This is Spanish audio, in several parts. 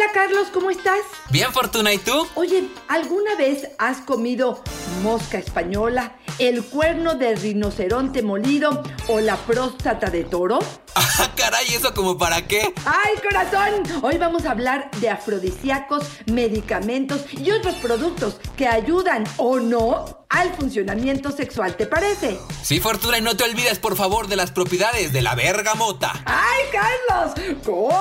Hola Carlos, ¿cómo estás? Bien, Fortuna, ¿y tú? Oye, ¿alguna vez has comido mosca española, el cuerno de rinoceronte molido o la próstata de toro? Ah, caray, ¿eso como para qué? ¡Ay, corazón! Hoy vamos a hablar de afrodisíacos, medicamentos y otros productos que ayudan o no al funcionamiento sexual, ¿te parece? Sí, Fortuna, y no te olvides, por favor, de las propiedades de la bergamota. ¡Ay, Carlos! ¡Comenzamos!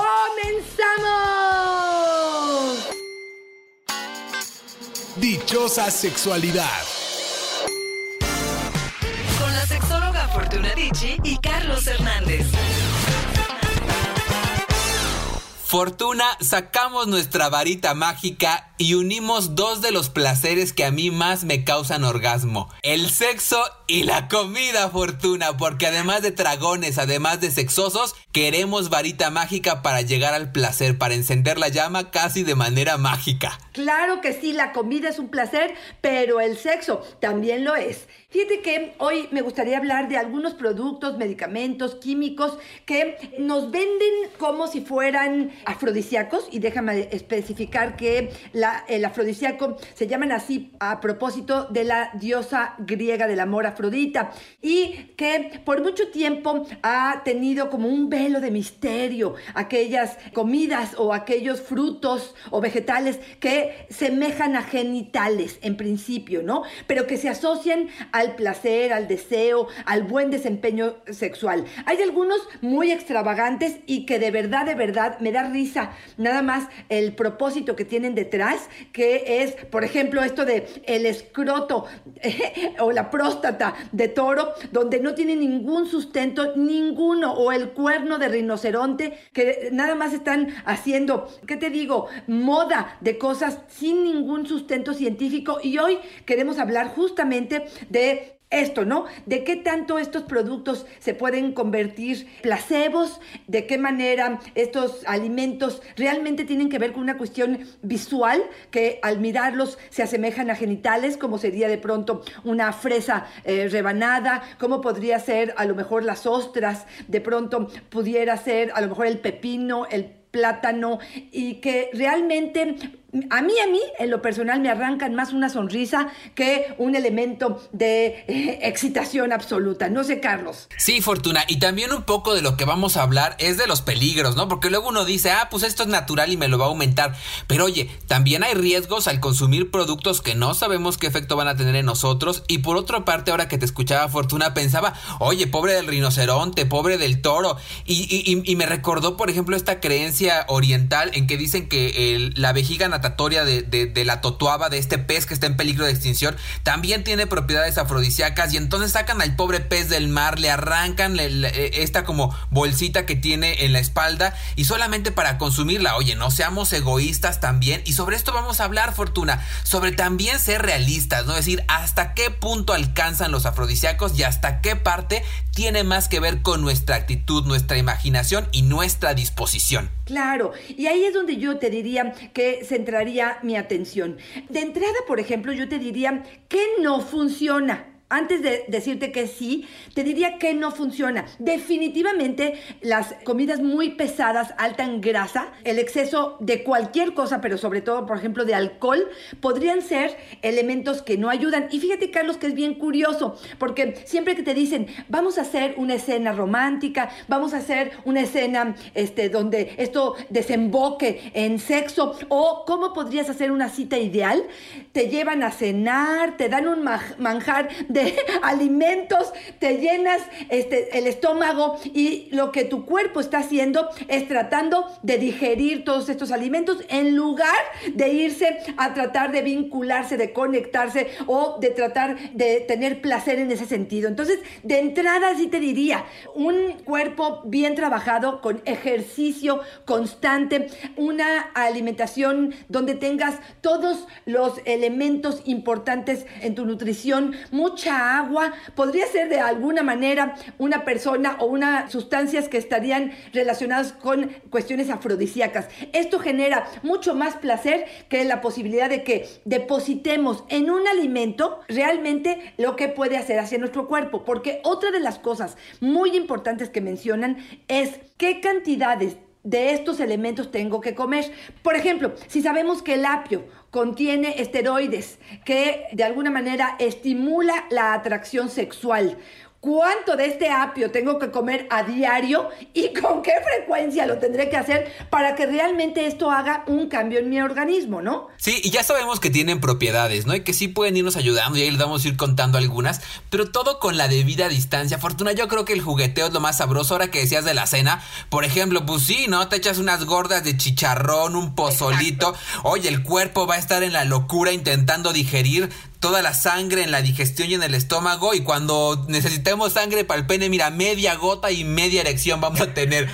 Dichosa sexualidad. Y Carlos Hernández. Fortuna, sacamos nuestra varita mágica y unimos dos de los placeres que a mí más me causan orgasmo. El sexo y la comida, Fortuna, porque además de dragones, además de sexosos, queremos varita mágica para llegar al placer, para encender la llama casi de manera mágica. Claro que sí, la comida es un placer, pero el sexo también lo es. Fíjate que hoy me gustaría hablar de algunos productos, medicamentos, químicos que nos venden como si fueran afrodisíacos y déjame especificar que el afrodisíaco se llaman así a propósito de la diosa griega del amor Afrodita y que por mucho tiempo ha tenido como un velo de misterio aquellas comidas o aquellos frutos o vegetales que semejan a genitales en principio, ¿no? Pero que se asocian al placer, al deseo, al buen desempeño sexual. Hay algunos muy extravagantes y que de verdad, de verdad me da risa nada más el propósito que tienen detrás, que es, por ejemplo, esto de el escroto o la próstata de toro, donde no tiene ningún sustento, ninguno, o el cuerno de rinoceronte, que nada más están haciendo, ¿qué te digo? Moda de cosas sin ningún sustento científico. Y hoy queremos hablar justamente de esto, ¿no? De qué tanto estos productos se pueden convertir placebos, de qué manera estos alimentos realmente tienen que ver con una cuestión visual, que al mirarlos se asemejan a genitales, como sería de pronto una fresa eh, rebanada, como podría ser a lo mejor las ostras, de pronto pudiera ser a lo mejor el pepino, el plátano y que realmente a mí, a mí, en lo personal, me arrancan más una sonrisa que un elemento de eh, excitación absoluta. No sé, Carlos. Sí, Fortuna. Y también un poco de lo que vamos a hablar es de los peligros, ¿no? Porque luego uno dice, ah, pues esto es natural y me lo va a aumentar. Pero oye, también hay riesgos al consumir productos que no sabemos qué efecto van a tener en nosotros. Y por otra parte, ahora que te escuchaba, Fortuna, pensaba, oye, pobre del rinoceronte, pobre del toro. Y, y, me recordó, por ejemplo, esta creencia oriental en que dicen que la vejiga de, de, la totuaba, de este pez que está en peligro de extinción, también tiene propiedades afrodisíacas y entonces sacan al pobre pez del mar, le arrancan esta como bolsita que tiene en la espalda y solamente para consumirla. Oye, no seamos egoístas también y sobre esto vamos a hablar, Fortuna, sobre también ser realistas, ¿no? Es decir, hasta qué punto alcanzan los afrodisíacos y hasta qué parte tiene más que ver con nuestra actitud, nuestra imaginación y nuestra disposición. Claro, y ahí es donde yo te diría que centraría mi atención. De entrada, por ejemplo, yo te diría que no funciona antes de decirte que sí, te diría que no funciona. Definitivamente las comidas muy pesadas, alta en grasa, el exceso de cualquier cosa, pero sobre todo, por ejemplo, de alcohol, podrían ser elementos que no ayudan. Y fíjate, Carlos, que es bien curioso, porque siempre que te dicen, vamos a hacer una escena romántica, vamos a hacer una escena este, donde esto desemboque en sexo, o cómo podrías hacer una cita ideal, te llevan a cenar, te dan un manjar de alimentos, te llenas este, el estómago y lo que tu cuerpo está haciendo es tratando de digerir todos estos alimentos en lugar de irse a tratar de vincularse, de conectarse o de tratar de tener placer en ese sentido. Entonces, de entrada sí te diría, un cuerpo bien trabajado con ejercicio constante, una alimentación donde tengas todos los elementos importantes en tu nutrición, mucha agua, podría ser de alguna manera una persona o unas sustancias que estarían relacionadas con cuestiones afrodisíacas. Esto genera mucho más placer que la posibilidad de que depositemos en un alimento realmente lo que puede hacer hacia nuestro cuerpo, porque otra de las cosas muy importantes que mencionan es qué cantidades de estos elementos tengo que comer. Por ejemplo, si sabemos que el apio contiene esteroides que de alguna manera estimula la atracción sexual, cuánto de este apio tengo que comer a diario y con qué frecuencia lo tendré que hacer para que realmente esto haga un cambio en mi organismo, ¿no? Sí, y ya sabemos que tienen propiedades, ¿no? Y que sí pueden irnos ayudando y ahí les vamos a ir contando algunas, pero todo con la debida distancia. Fortuna, yo creo que el jugueteo es lo más sabroso ahora que decías de la cena. Por ejemplo, pues sí, ¿no? Te echas unas gordas de chicharrón, un pozolito. Oye, el cuerpo va a estar en la locura intentando digerir toda la sangre en la digestión y en el estómago y cuando necesitemos sangre para el pene, mira, media gota y media erección vamos a tener.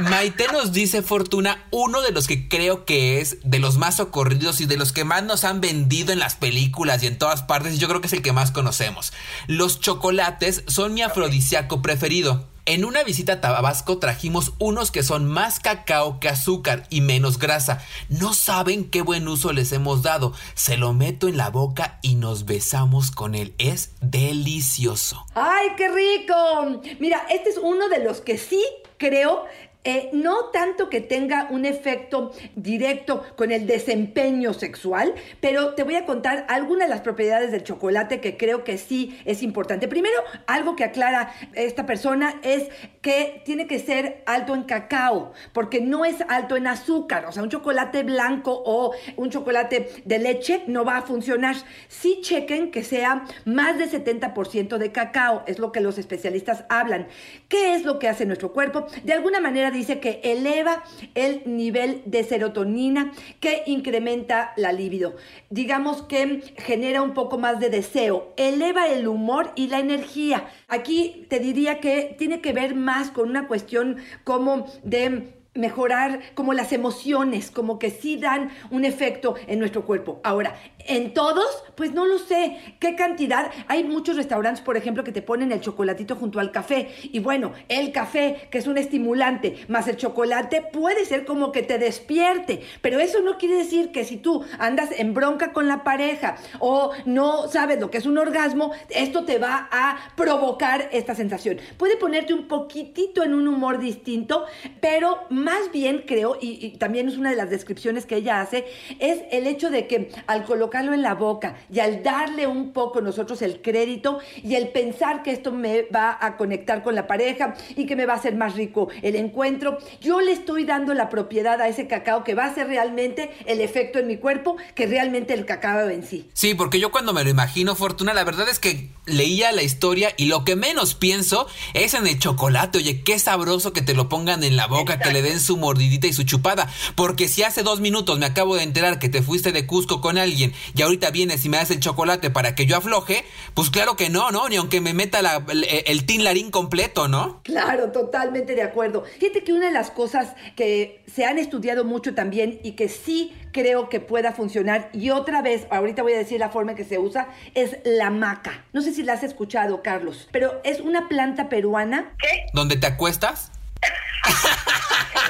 Maite nos dice Fortuna, uno de los que creo que es de los más socorridos y de los que más nos han vendido en las películas y en todas partes, y yo creo que es el que más conocemos. Los chocolates son mi afrodisíaco preferido. En una visita a Tabasco trajimos unos que son más cacao que azúcar y menos grasa. No saben qué buen uso les hemos dado. Se lo meto en la boca y nos besamos con él. Es delicioso. ¡Ay, qué rico! Mira, este es uno de los que sí creo eh, no tanto que tenga un efecto directo con el desempeño sexual, pero te voy a contar algunas de las propiedades del chocolate que creo que sí es importante. Primero, algo que aclara esta persona es que tiene que ser alto en cacao, porque no es alto en azúcar. O sea, un chocolate blanco o un chocolate de leche no va a funcionar. Sí chequen que sea más de 70% de cacao, es lo que los especialistas hablan. ¿Qué es lo que hace nuestro cuerpo? De alguna manera dice que eleva el nivel de serotonina que incrementa la libido. Digamos que genera un poco más de deseo, eleva el humor y la energía. Aquí te diría que tiene que ver más con una cuestión como de mejorar como las emociones, como que sí dan un efecto en nuestro cuerpo. Ahora, en todos, pues no lo sé. ¿Qué cantidad? Hay muchos restaurantes, por ejemplo, que te ponen el chocolatito junto al café. Y bueno, el café, que es un estimulante, más el chocolate, puede ser como que te despierte. Pero eso no quiere decir que si tú andas en bronca con la pareja o no sabes lo que es un orgasmo, esto te va a provocar esta sensación. Puede ponerte un poquitito en un humor distinto, pero más bien creo, y, también es una de las descripciones que ella hace, es el hecho de que al colocarlo en la boca y al darle un poco nosotros el crédito y el pensar que esto me va a conectar con la pareja y que me va a hacer más rico el encuentro, yo le estoy dando la propiedad a ese cacao que va a ser realmente el efecto en mi cuerpo que realmente el cacao en sí. Sí, porque yo cuando me lo imagino, Fortuna, la verdad es que leía la historia y lo que menos pienso es en el chocolate. Oye, qué sabroso que te lo pongan en la boca, que le den su mordidita y su chupada. Porque si hace dos minutos me acabo de enterar que te fuiste de Cusco con alguien y ahorita vienes y me das el chocolate para que yo afloje, pues claro que no, ¿no? Ni aunque me meta el, el tin larín completo, ¿no? Claro, totalmente de acuerdo. Fíjate que una de las cosas que se han estudiado mucho también y que sí creo que pueda funcionar, y otra vez, ahorita voy a decir la forma en que se usa, es la maca. No sé si la has escuchado, Carlos, pero es una planta peruana. ¿Qué? ¿Dónde te acuestas?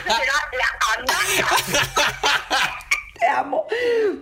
será la Te amo.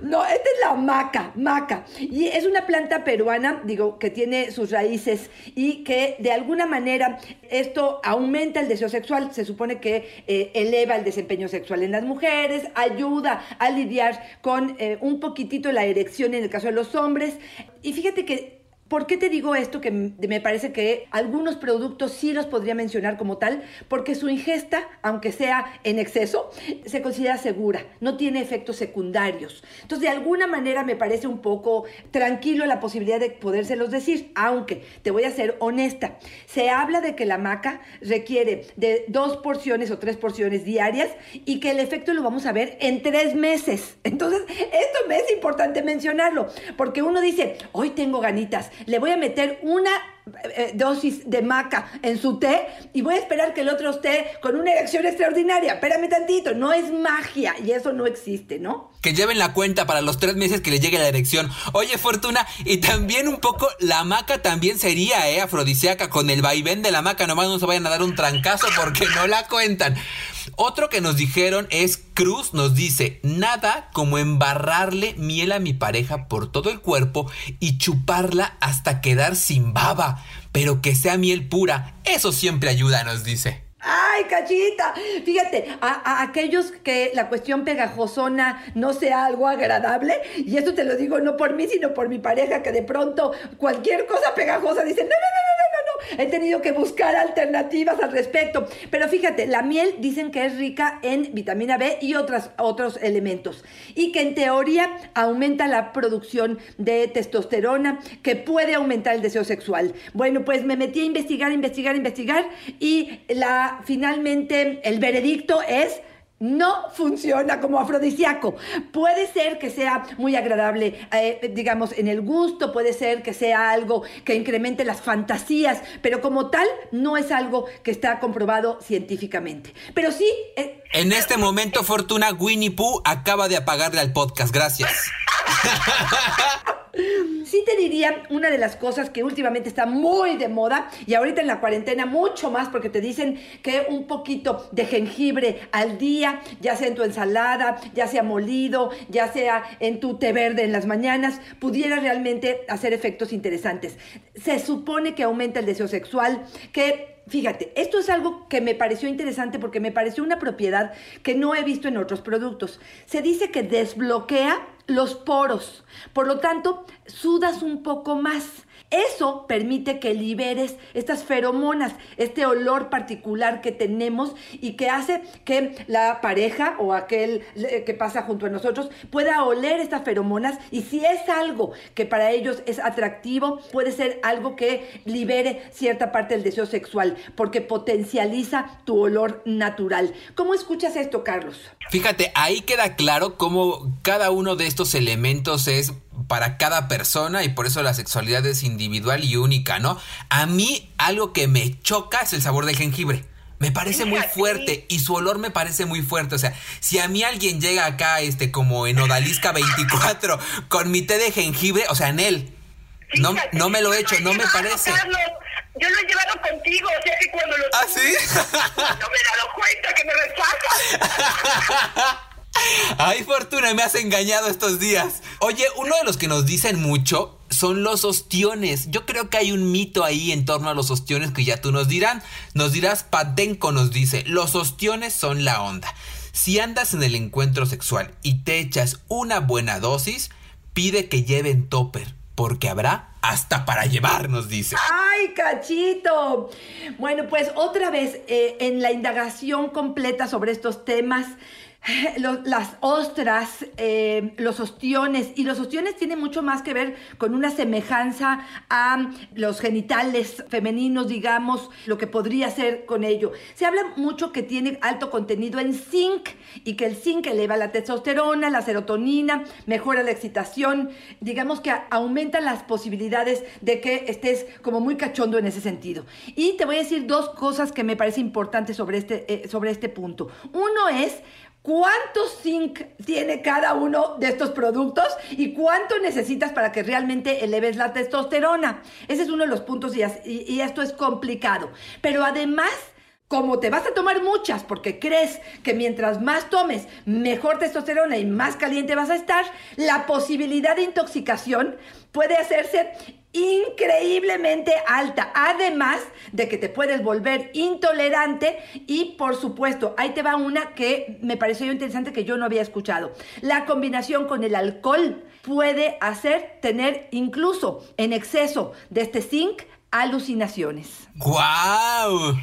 No, esta es la maca, maca. Y es una planta peruana, digo, que tiene sus raíces y que de alguna manera esto aumenta el deseo sexual. Se supone que eh, eleva el desempeño sexual en las mujeres, ayuda a lidiar con eh, un poquitito la erección en el caso de los hombres. Y fíjate que ¿Por qué te digo esto? Que me parece que algunos productos sí los podría mencionar como tal, porque su ingesta, aunque sea en exceso, se considera segura, no tiene efectos secundarios. Entonces, de alguna manera me parece un poco tranquilo la posibilidad de podérselos decir, aunque te voy a ser honesta. Se habla de que la maca requiere de dos porciones o tres porciones diarias y que el efecto lo vamos a ver en tres meses. Entonces, esto me es importante mencionarlo, porque uno dice, hoy tengo ganitas, le voy a meter una eh, dosis de maca en su té y voy a esperar que el otro esté con una erección extraordinaria. Espérame tantito, no es magia y eso no existe, ¿no? Que lleven la cuenta para los tres meses que le llegue la erección. Oye, Fortuna, y también un poco la maca también sería, ¿eh? Afrodisíaca, con el vaivén de la maca, nomás no se vayan a dar un trancazo porque no la cuentan. Otro que nos dijeron es Cruz nos dice, nada como embarrarle miel a mi pareja por todo el cuerpo y chuparla hasta quedar sin baba, pero que sea miel pura, eso siempre ayuda, nos dice. ¡Ay, cachita! Fíjate, a, aquellos que la cuestión pegajosona no sea algo agradable, y esto te lo digo no por mí, sino por mi pareja, que de pronto cualquier cosa pegajosa dice, no, no, no, no, no, no, he tenido que buscar alternativas al respecto. Pero fíjate, la miel dicen que es rica en vitamina B y otras, otros elementos, y que en teoría aumenta la producción de testosterona, que puede aumentar el deseo sexual. Bueno, pues me metí a investigar, investigar, investigar, y la finalmente el veredicto es no funciona como afrodisíaco. Puede ser que sea muy agradable, eh, digamos, en el gusto, puede ser que sea algo que incremente las fantasías, pero como tal no es algo que está comprobado científicamente. Pero sí... Eh, en este momento, Fortuna, Winnie Pooh acaba de apagarle al podcast. Gracias. Sí te diría una de las cosas que últimamente está muy de moda y ahorita en la cuarentena mucho más porque te dicen que un poquito de jengibre al día, ya sea en tu ensalada, ya sea molido, ya sea en tu té verde en las mañanas, pudiera realmente hacer efectos interesantes. Se supone que aumenta el deseo sexual, que Fíjate, esto es algo que me pareció interesante porque me pareció una propiedad que no he visto en otros productos. Se dice que desbloquea los poros. Por lo tanto, sudas un poco más. Eso permite que liberes estas feromonas, este olor particular que tenemos y que hace que la pareja o aquel que pasa junto a nosotros pueda oler estas feromonas y si es algo que para ellos es atractivo, puede ser algo que libere cierta parte del deseo sexual porque potencializa tu olor natural. ¿Cómo escuchas esto, Carlos? Fíjate, ahí queda claro cómo cada uno de estos elementos es para cada persona y por eso la sexualidad es individual y única, ¿no? A mí algo que me choca es el sabor del jengibre. Me parece muy fuerte y su olor me parece muy fuerte. O sea, si a mí alguien llega acá, este, como en Odalisca 24, con mi té de jengibre, o sea, en él, no, no me lo he hecho, no me parece. yo lo he llevado contigo, o sea que cuando lo... ¿Ah, sí? No me he dado cuenta que me. Ay, Fortuna, me has engañado estos días. Oye, uno de los que nos dicen mucho son los ostiones. Yo creo que hay un mito ahí en torno a los ostiones que ya tú nos dirán. Nos dirás, Patenco nos dice, los ostiones son la onda. Si andas en el encuentro sexual y te echas una buena dosis, pide que lleven topper, porque habrá hasta para llevar, nos dice. ¡Ay, cachito! Bueno, pues otra vez eh, en la indagación completa sobre estos temas, las ostras, eh, los ostiones, y los ostiones tienen mucho más que ver con una semejanza a los genitales femeninos, digamos, lo que podría ser con ello. Se habla mucho que tiene alto contenido en zinc y que el zinc eleva la testosterona, la serotonina, mejora la excitación, digamos que aumenta las posibilidades de que estés como muy cachondo en ese sentido. Y te voy a decir dos cosas que me parece importantes sobre este, eh, sobre este punto. Uno es ¿Cuánto zinc tiene cada uno de estos productos y cuánto necesitas para que realmente eleves la testosterona? Ese es uno de los puntos y, y esto es complicado. Pero además como te vas a tomar muchas porque crees que mientras más tomes, mejor testosterona y más caliente vas a estar, la posibilidad de intoxicación puede hacerse increíblemente alta, además de que te puedes volver intolerante y por supuesto, ahí te va una que me pareció interesante que yo no había escuchado. La combinación con el alcohol puede hacer tener incluso en exceso de este zinc alucinaciones. ¡Guau!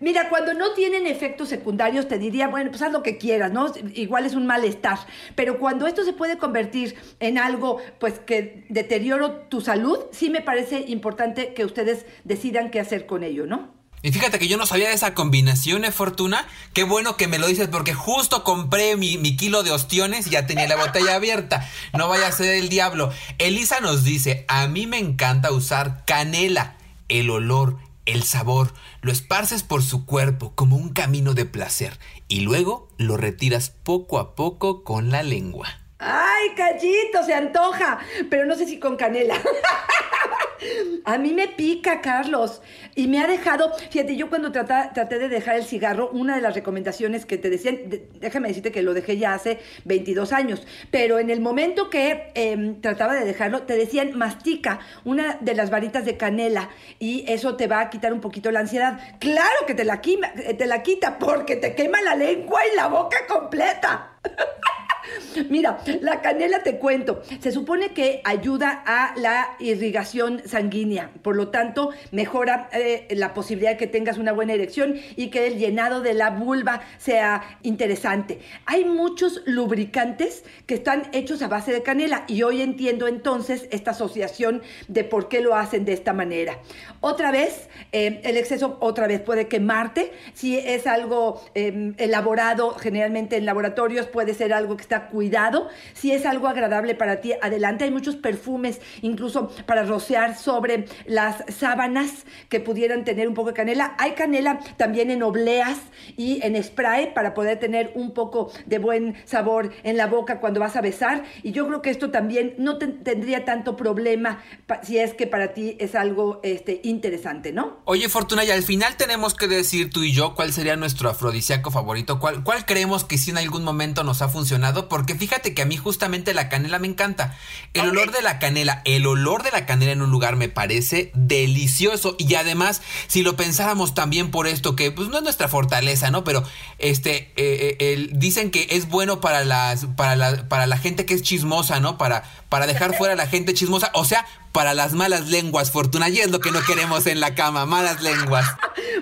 Mira, cuando no tienen efectos secundarios, te diría, bueno, pues haz lo que quieras, ¿no? Igual es un malestar. Pero cuando esto se puede convertir en algo, pues, que deterioro tu salud, sí me parece importante que ustedes decidan qué hacer con ello, ¿no? Y fíjate que yo no sabía de esa combinación, ¿eh, Fortuna? Qué bueno que me lo dices porque justo compré mi, mi, kilo de ostiones y ya tenía la botella abierta. No vaya a ser el diablo. Elisa nos dice, a mí me encanta usar canela, el olor, el sabor, lo esparces por su cuerpo como un camino de placer y luego lo retiras poco a poco con la lengua. ¡Ay, callito! Se antoja, pero no sé si con canela. A mí me pica, Carlos. Y me ha dejado, fíjate, yo cuando traté de dejar el cigarro, una de las recomendaciones que te decían, déjame decirte que lo dejé ya hace 22 años, pero en el momento que em, trataba de dejarlo, te decían, mastica una de las varitas de canela y eso te va a quitar un poquito la ansiedad. Claro que te la, te la quita porque te quema la lengua y la boca completa. Mira, la canela te cuento, se supone que ayuda a la irrigación sanguínea, por lo tanto mejora eh, la posibilidad de que tengas una buena erección y que el llenado de la vulva sea interesante. Hay muchos lubricantes que están hechos a base de canela y hoy entiendo entonces esta asociación de por qué lo hacen de esta manera. Otra vez, eh, el exceso otra vez puede quemarte, si es algo em, elaborado generalmente en laboratorios puede ser algo que está cuidado. Si es algo agradable para ti, adelante. Hay muchos perfumes, incluso para rociar sobre las sábanas que pudieran tener un poco de canela. Hay canela también en obleas y en spray para poder tener un poco de buen sabor en la boca cuando vas a besar. Y yo creo que esto también no tendría tanto problema si es que para ti es algo este, interesante, ¿no? Oye, Fortuna, y al final tenemos que decir tú y yo cuál sería nuestro afrodisíaco favorito, cuál, cuál creemos que si en algún momento nos ha funcionado porque fíjate que a mí justamente la canela me encanta. El olor de la canela, el olor de la canela en un lugar me parece delicioso. Y además, si lo pensáramos también por esto, que pues no es nuestra fortaleza, ¿no? Pero este, eh, eh, dicen que es bueno para las, para la, para la gente que es chismosa, ¿no? Para, para dejar fuera a la gente chismosa. O sea, para las malas lenguas, Fortuna. Y es lo que no queremos en la cama, malas lenguas.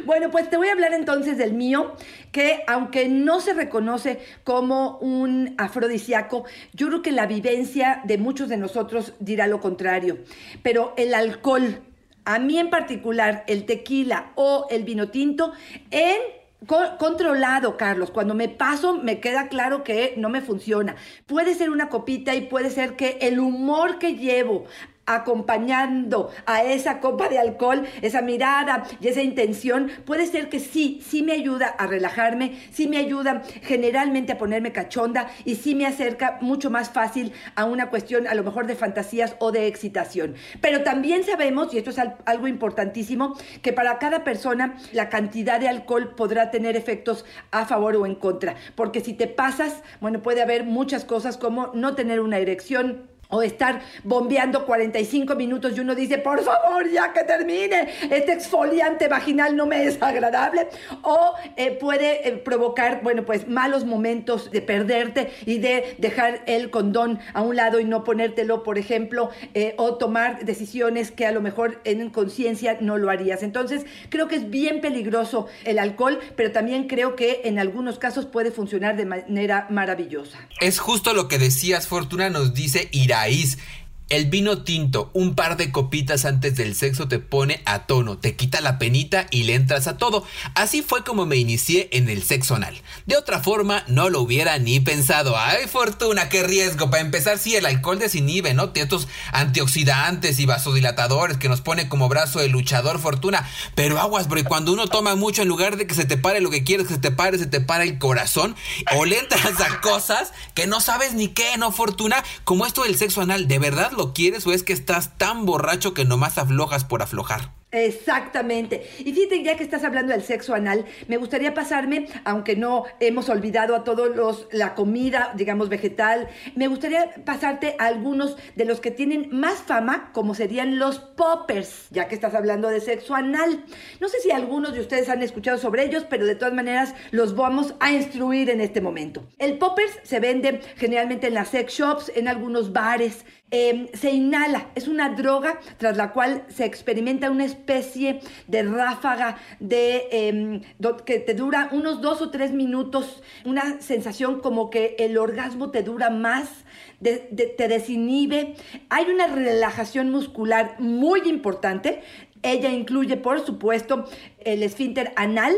Bueno, pues te voy a hablar entonces del mío, que aunque no se reconoce como un afrodisíaco, yo creo que la vivencia de muchos de nosotros dirá lo contrario. Pero el alcohol, a mí en particular, el tequila o el vino tinto, en controlado, Carlos. Cuando me paso, me queda claro que no me funciona. Puede ser una copita y puede ser que el humor que llevo acompañando a esa copa de alcohol, esa mirada y esa intención, puede ser que sí, sí me ayuda a relajarme, sí me ayuda generalmente a ponerme cachonda y sí me acerca mucho más fácil a una cuestión a lo mejor de fantasías o de excitación. Pero también sabemos, y esto es algo importantísimo, que para cada persona la cantidad de alcohol podrá tener efectos a favor o en contra, porque si te pasas, bueno, puede haber muchas cosas como no tener una erección, o estar bombeando 45 minutos y uno dice, por favor, ya que termine, este exfoliante vaginal no me es agradable, o eh, puede eh, provocar, bueno, pues malos momentos de perderte y de dejar el condón a un lado y no ponértelo, por ejemplo, eh, o tomar decisiones que a lo mejor en conciencia no lo harías. Entonces, creo que es bien peligroso el alcohol, pero también creo que en algunos casos puede funcionar de manera maravillosa. Es justo lo que decías, Fortuna nos dice Ira reais el vino tinto, un par de copitas antes del sexo te pone a tono, te quita la penita y le entras a todo. Así fue como me inicié en el sexo anal. De otra forma, no lo hubiera ni pensado. ¡Ay, fortuna! ¡Qué riesgo! Para empezar, sí, el alcohol desinhibe, ¿no? Estos antioxidantes y vasodilatadores que nos pone como brazo el luchador fortuna. Pero aguas, bro, cuando uno toma mucho, en lugar de que se te pare lo que quieres que se te pare, se te para el corazón. O le entras a cosas que no sabes ni qué, ¿no, fortuna? Como esto del sexo anal, ¿de verdad lo quieres o es que estás tan borracho que nomás aflojas por aflojar? Exactamente. Y fíjate, ya que estás hablando del sexo anal, me gustaría pasarme, aunque no hemos olvidado a todos los, la comida, digamos, vegetal, me gustaría pasarte a algunos de los que tienen más fama, como serían los poppers, ya que estás hablando de sexo anal. No sé si algunos de ustedes han escuchado sobre ellos, pero de todas maneras los vamos a instruir en este momento. El poppers se vende generalmente en las sex shops, en algunos bares, Em, se inhala, es una droga tras la cual se experimenta una especie de ráfaga de, em, que te dura unos dos o tres minutos, una sensación como que el orgasmo te dura más, te desinhibe. Hay una relajación muscular muy importante. Ella incluye, por supuesto, el esfínter anal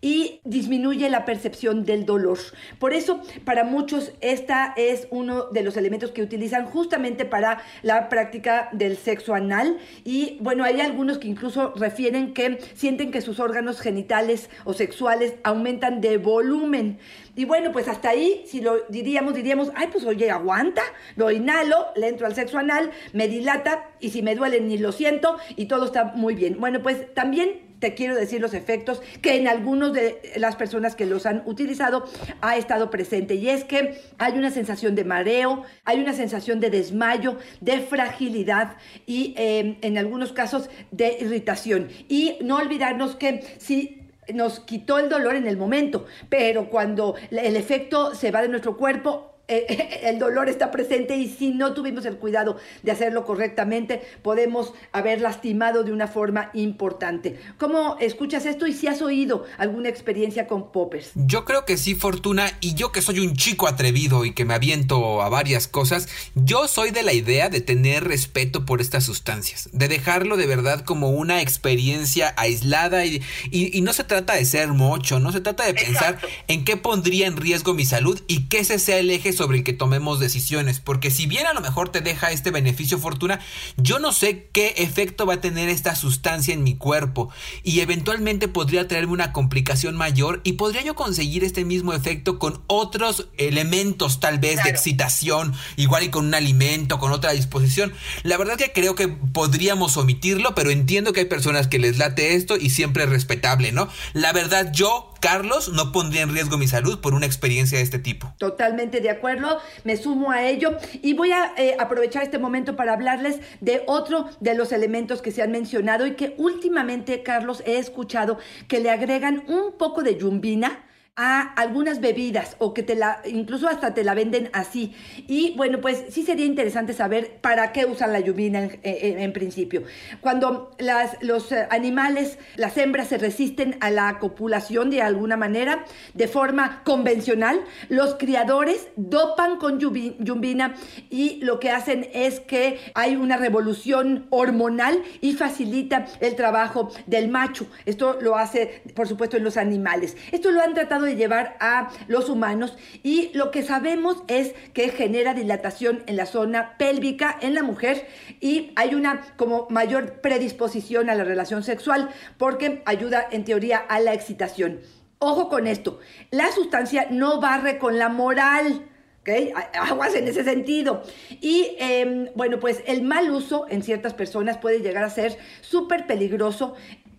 y disminuye la percepción del dolor. Por eso, para muchos, esta es uno de los elementos que utilizan justamente para la práctica del sexo anal. Y bueno, hay algunos que incluso refieren que sienten que sus órganos genitales o sexuales aumentan de volumen. Y bueno, pues hasta ahí, si lo diríamos, diríamos, ay, pues oye, aguanta, lo inhalo, le entro al sexo anal, me dilata y si me duele ni lo siento y todo está muy bien. Bueno, pues también te quiero decir los efectos que en algunos de las personas que los han utilizado ha estado presente. Y es que hay una sensación de mareo, hay una sensación de desmayo, de fragilidad y em, en algunos casos de irritación. Y no olvidarnos que si nos quitó el dolor en el momento, pero cuando el efecto se va de nuestro cuerpo, eh, el dolor está presente y si no tuvimos el cuidado de hacerlo correctamente, podemos haber lastimado de una forma importante. ¿Cómo escuchas esto y si has oído alguna experiencia con poppers? Yo creo que sí, Fortuna, y yo que soy un chico atrevido y que me aviento a varias cosas, yo soy de la idea de tener respeto por estas sustancias, de dejarlo de verdad como una experiencia aislada y, y, no se trata de ser mocho, no se trata de pensar en qué pondría en riesgo mi salud y que ese sea el eje sobre el que tomemos decisiones, porque si bien a lo mejor te deja este beneficio fortuna, yo no sé qué efecto va a tener esta sustancia en mi cuerpo y eventualmente podría traerme una complicación mayor y podría yo conseguir este mismo efecto con otros elementos tal vez de excitación, igual y con un alimento, con otra disposición. La verdad que creo que podríamos omitirlo, pero entiendo que hay personas que les late esto y siempre es respetable, ¿no? La verdad yo Carlos, no pondría en riesgo mi salud por una experiencia de este tipo. Totalmente de acuerdo, me sumo a ello y voy a eh, aprovechar este momento para hablarles de otro de los elementos que se han mencionado y que últimamente, Carlos, he escuchado que le agregan un poco de yumbina a algunas bebidas o que te la, incluso hasta te la venden así. Y bueno, pues sí sería interesante saber para qué usan la lluvina en, principio. Cuando las, los animales, las hembras se resisten a la copulación de alguna manera, de forma convencional, los criadores dopan con yumbina y lo que hacen es que hay una revolución hormonal y facilita el trabajo del macho. Esto lo hace, por supuesto, en los animales. Esto lo han tratado de llevar a los humanos y lo que sabemos es que genera dilatación en la zona pélvica en la mujer y hay una como mayor predisposición a la relación sexual porque ayuda en teoría a la excitación. Ojo con esto, la sustancia no barre con la moral. ¿Okay? Aguas en ese sentido. Y em, bueno, pues el mal uso en ciertas personas puede llegar a ser súper peligroso,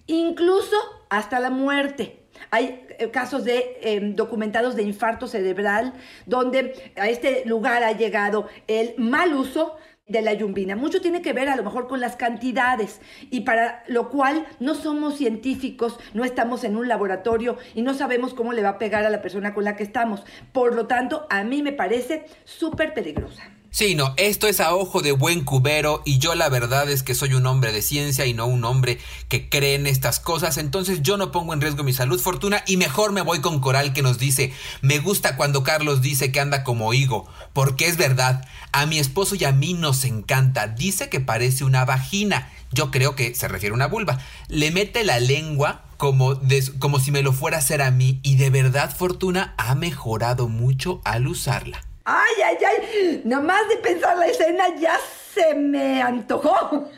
incluso hasta la muerte. Hay eh, casos de em, documentados de infarto cerebral donde a este lugar ha llegado el mal uso de la yumbina. Mucho tiene que ver a lo mejor con las cantidades y para lo cual no somos científicos, no estamos en un laboratorio y no sabemos cómo le va a pegar a la persona con la que estamos. Por lo tanto, a mí me parece súper peligrosa. Sí, no, esto es a ojo de buen cubero y yo la verdad es que soy un hombre de ciencia y no un hombre que cree en estas cosas, entonces yo no pongo en riesgo mi salud, fortuna y mejor me voy con Coral que nos dice, me gusta cuando Carlos dice que anda como higo, porque es verdad, a mi esposo y a mí nos encanta, dice que parece una vagina, yo creo que se refiere a una vulva, le mete la lengua como, como si me lo fuera a hacer a mí y de verdad Fortuna ha mejorado mucho al usarla. Ay, ay, ay, nada más de pensar la escena ya se me antojó.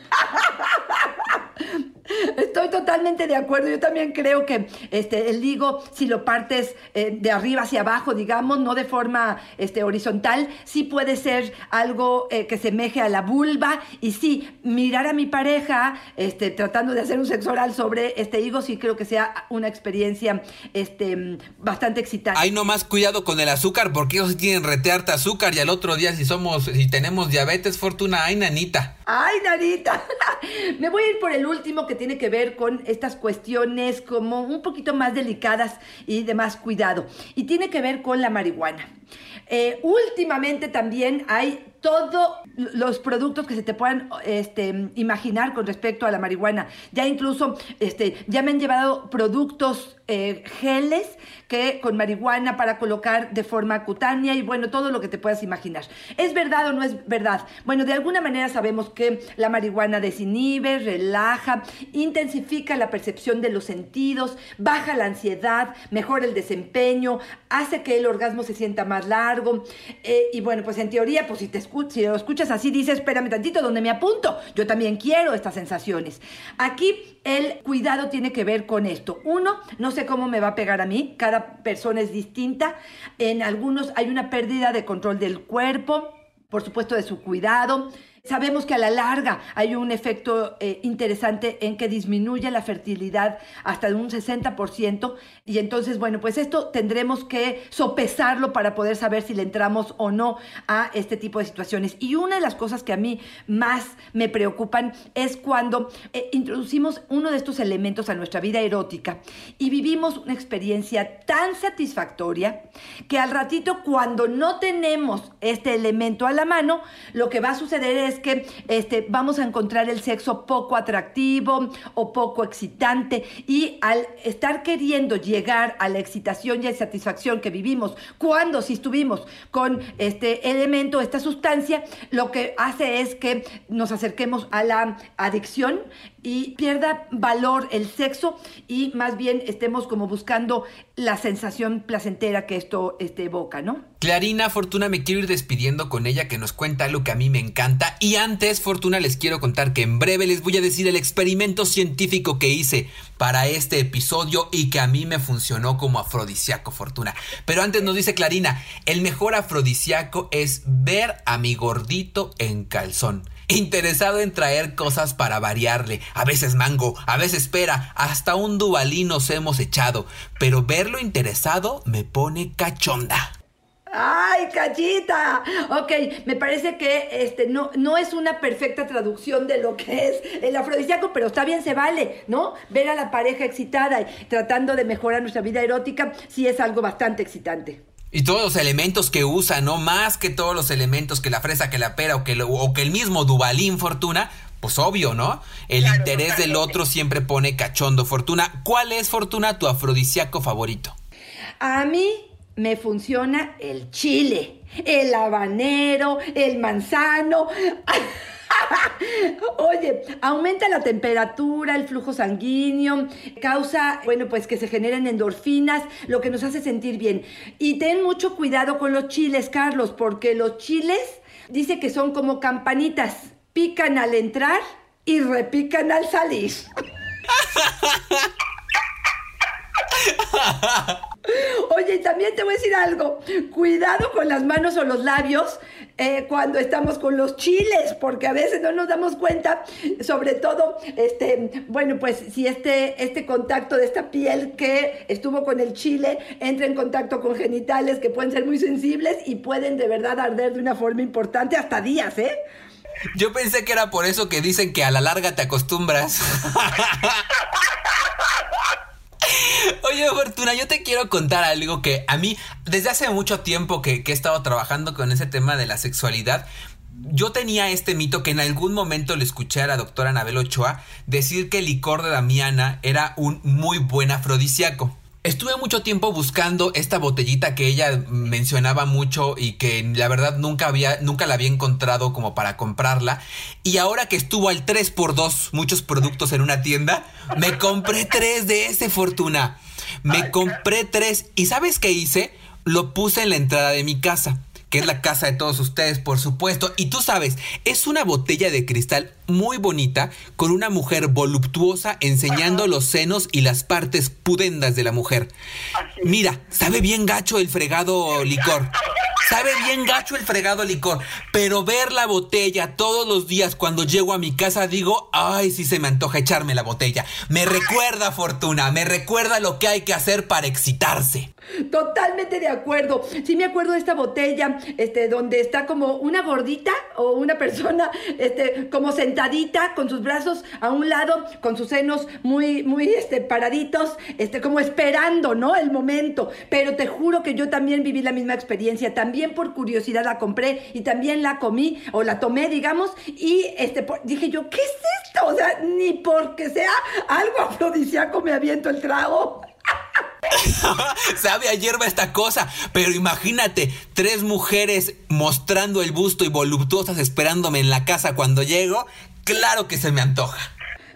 Estoy totalmente de acuerdo. Yo también creo que este, el higo, si lo partes eh, de arriba hacia abajo, digamos, no de forma este, horizontal, sí puede ser algo eh, que semeje a la vulva. Y sí, mirar a mi pareja este, tratando de hacer un sexo oral sobre este higo, sí creo que sea una experiencia este, bastante excitante. Hay nomás cuidado con el azúcar, porque ellos tienen retearte azúcar y al otro día si somos, si tenemos diabetes, fortuna, ay, nanita. Ay, Narita. Me voy a ir por el último que tiene que ver con estas cuestiones como un poquito más delicadas y de más cuidado. Y tiene que ver con la marihuana. Eh, últimamente también hay todos los productos que se te puedan este, imaginar con respecto a la marihuana. Ya incluso este, ya me han llevado productos eh, geles que con marihuana para colocar de forma cutánea y bueno, todo lo que te puedas imaginar. ¿Es verdad o no es verdad? Bueno, de alguna manera sabemos que la marihuana desinhibe, relaja, intensifica la percepción de los sentidos, baja la ansiedad, mejora el desempeño, hace que el orgasmo se sienta más largo. Eh, y bueno, pues en teoría, pues si, te si lo escuchas así, dices, espérame tantito, ¿dónde me apunto? Yo también quiero estas sensaciones. Aquí el cuidado tiene que ver con esto. Uno, no sé cómo me va a pegar a mí, cada persona es distinta. En algunos hay una pérdida de control del cuerpo, por supuesto de su cuidado. Sabemos que a la larga hay un efecto eh, interesante en que disminuye la fertilidad hasta de un 60% y entonces, bueno, pues esto tendremos que sopesarlo para poder saber si le entramos o no a este tipo de situaciones. Y una de las cosas que a mí más me preocupan es cuando eh, introducimos uno de estos elementos a nuestra vida erótica y vivimos una experiencia tan satisfactoria que al ratito cuando no tenemos este elemento a la mano, lo que va a suceder es que este, vamos a encontrar el sexo poco atractivo o poco excitante. Y al estar queriendo llegar a la excitación y a satisfacción que vivimos cuando si estuvimos con este elemento, esta sustancia, lo que hace es que nos acerquemos a la adicción y pierda valor el sexo y más bien estemos como buscando la sensación placentera que esto este, evoca, ¿no? Clarina, Fortuna, me quiero ir despidiendo con ella que nos cuenta algo que a mí me encanta. Y antes, Fortuna, les quiero contar que en breve les voy a decir el experimento científico que hice para este episodio y que a mí me funcionó como afrodisíaco, Fortuna. Pero antes nos dice Clarina, el mejor afrodisíaco es ver a mi gordito en calzón interesado en traer cosas para variarle. A veces mango, a veces pera, hasta un dubalín nos hemos echado. Pero verlo interesado me pone cachonda. ¡Ay, cachita! Ok, me parece que este no, no es una perfecta traducción de lo que es el afrodisíaco, pero está bien, se vale, ¿no? Ver a la pareja excitada y tratando de mejorar nuestra vida erótica sí es algo bastante excitante. Y todos los elementos que usa, ¿no? Más que todos los elementos que la fresa, que la pera o que, o que el mismo Dubalín Fortuna, pues obvio, ¿no? El interés del otro siempre pone cachondo Fortuna. ¿Cuál es Fortuna tu afrodisíaco favorito? A mí me funciona el chile, el habanero, el manzano. Oye, aumenta la temperatura, el flujo sanguíneo, causa, bueno, pues que se generen endorfinas, lo que nos hace sentir bien. Y ten mucho cuidado con los chiles, Carlos, porque los chiles dice que son como campanitas, pican al entrar y repican al salir. Oye, y también te voy a decir algo. Cuidado con las manos o los labios eh, cuando estamos con los chiles, porque a veces no nos damos cuenta, sobre todo, este, bueno, pues si este, este contacto de esta piel que estuvo con el chile entra en contacto con genitales que pueden ser muy sensibles y pueden de verdad arder de una forma importante hasta días, ¿eh? Yo pensé que era por eso que dicen que a la larga te acostumbras. Fortuna, yo te quiero contar algo que a mí, desde hace mucho tiempo que, he estado trabajando con ese tema de la sexualidad, yo tenía este mito que en algún momento le escuché a la doctora Anabel Ochoa decir que el licor de Damiana era un muy buen afrodisíaco. Estuve mucho tiempo buscando esta botellita que ella mencionaba mucho y que la verdad nunca había, nunca la había encontrado como para comprarla. Y ahora que estuvo al 3x2 muchos productos en una tienda, me compré tres de ese fortuna. Me compré tres. ¿Y sabes qué hice? Lo puse en la entrada de mi casa. Que es la casa de todos ustedes, por supuesto. Y tú sabes, es una botella de cristal muy bonita con una mujer voluptuosa enseñando los senos y las partes pudendas de la mujer. Mira, sabe bien gacho el fregado licor. Sabe bien gacho el fregado licor, pero ver la botella todos los días cuando llego a mi casa digo, ay, sí se me antoja echarme la botella. Me recuerda, Fortuna, me recuerda lo que hay que hacer para excitarse. Totalmente de acuerdo. Sí me acuerdo de esta botella, este, donde está como una gordita o una persona, este, como sentadita con sus brazos a un lado, con sus senos muy, muy, este, paraditos, este, como esperando, ¿no? El momento. Pero te juro que yo también viví la misma experiencia. También por curiosidad la compré y también la comí o la tomé, digamos, y este, dije yo, ¿qué es esto? O sea, ni porque sea algo afrodisíaco me aviento el trago. Sabe a hierba esta cosa, pero imagínate, tres mujeres mostrando el busto y voluptuosas esperándome en la casa cuando llego, claro que se me antoja.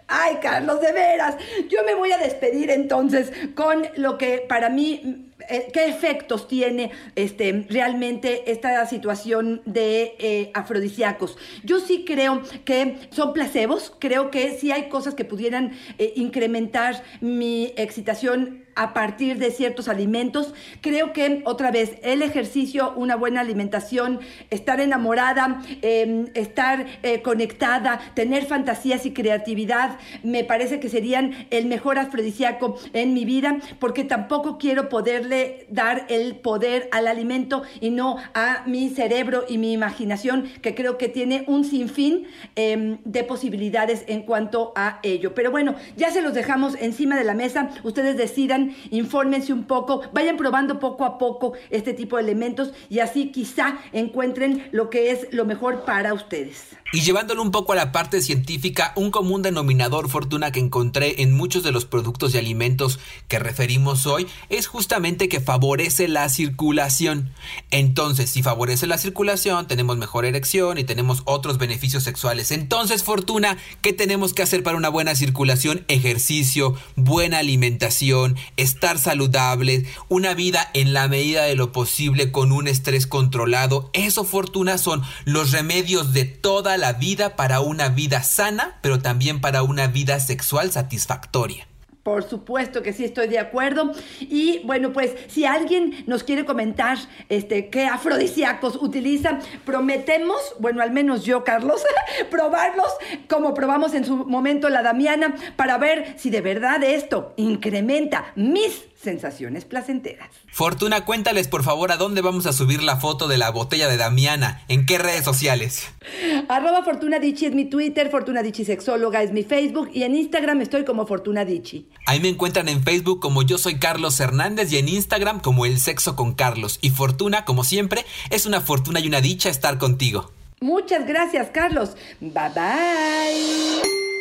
Ay, Carlos, de veras. Yo me voy a despedir entonces con lo que para mí eh, qué efectos tiene este, realmente esta situación de eh, afrodisíacos. Yo sí creo que son placebos, creo que sí hay cosas que pudieran eh, incrementar mi excitación a partir de ciertos alimentos. Creo que otra vez el ejercicio, una buena alimentación, estar enamorada, em, estar eh, conectada, tener fantasías y creatividad, me parece que serían el mejor afrodisíaco en mi vida, porque tampoco quiero poderle dar el poder al alimento y no a mi cerebro y mi imaginación, que creo que tiene un sinfín em, de posibilidades en cuanto a ello. Pero bueno, ya se los dejamos encima de la mesa, ustedes decidan infórmense un poco, vayan probando poco a poco este tipo de elementos y así quizá encuentren lo que es lo mejor para ustedes. Y llevándolo un poco a la parte científica, un común denominador fortuna que encontré en muchos de los productos y alimentos que referimos hoy es justamente que favorece la circulación. Entonces, si favorece la circulación, tenemos mejor erección y tenemos otros beneficios sexuales. Entonces, fortuna, ¿qué tenemos que hacer para una buena circulación? Ejercicio, buena alimentación, estar saludable, una vida en la medida de lo posible con un estrés controlado. Eso, fortuna, son los remedios de toda la vida para una vida sana, pero también para una vida sexual satisfactoria. Por supuesto que sí estoy de acuerdo. Y bueno, pues si alguien nos quiere comentar este, qué afrodisíacos utilizan, prometemos, bueno, al menos yo, Carlos, probarlos como probamos en su momento la Damiana, para ver si de verdad esto incrementa mis sensaciones placenteras. Fortuna, cuéntales por favor a dónde vamos a subir la foto de la botella de Damiana, en qué redes sociales. Arroba Fortuna es mi Twitter, Fortuna Sexóloga es mi Facebook y en Instagram estoy como Fortuna Ahí me encuentran en Facebook como yo soy Carlos Hernández y en Instagram como El Sexo con Carlos. Y Fortuna, como siempre, es una fortuna y una dicha estar contigo. Muchas gracias, Carlos. Bye bye.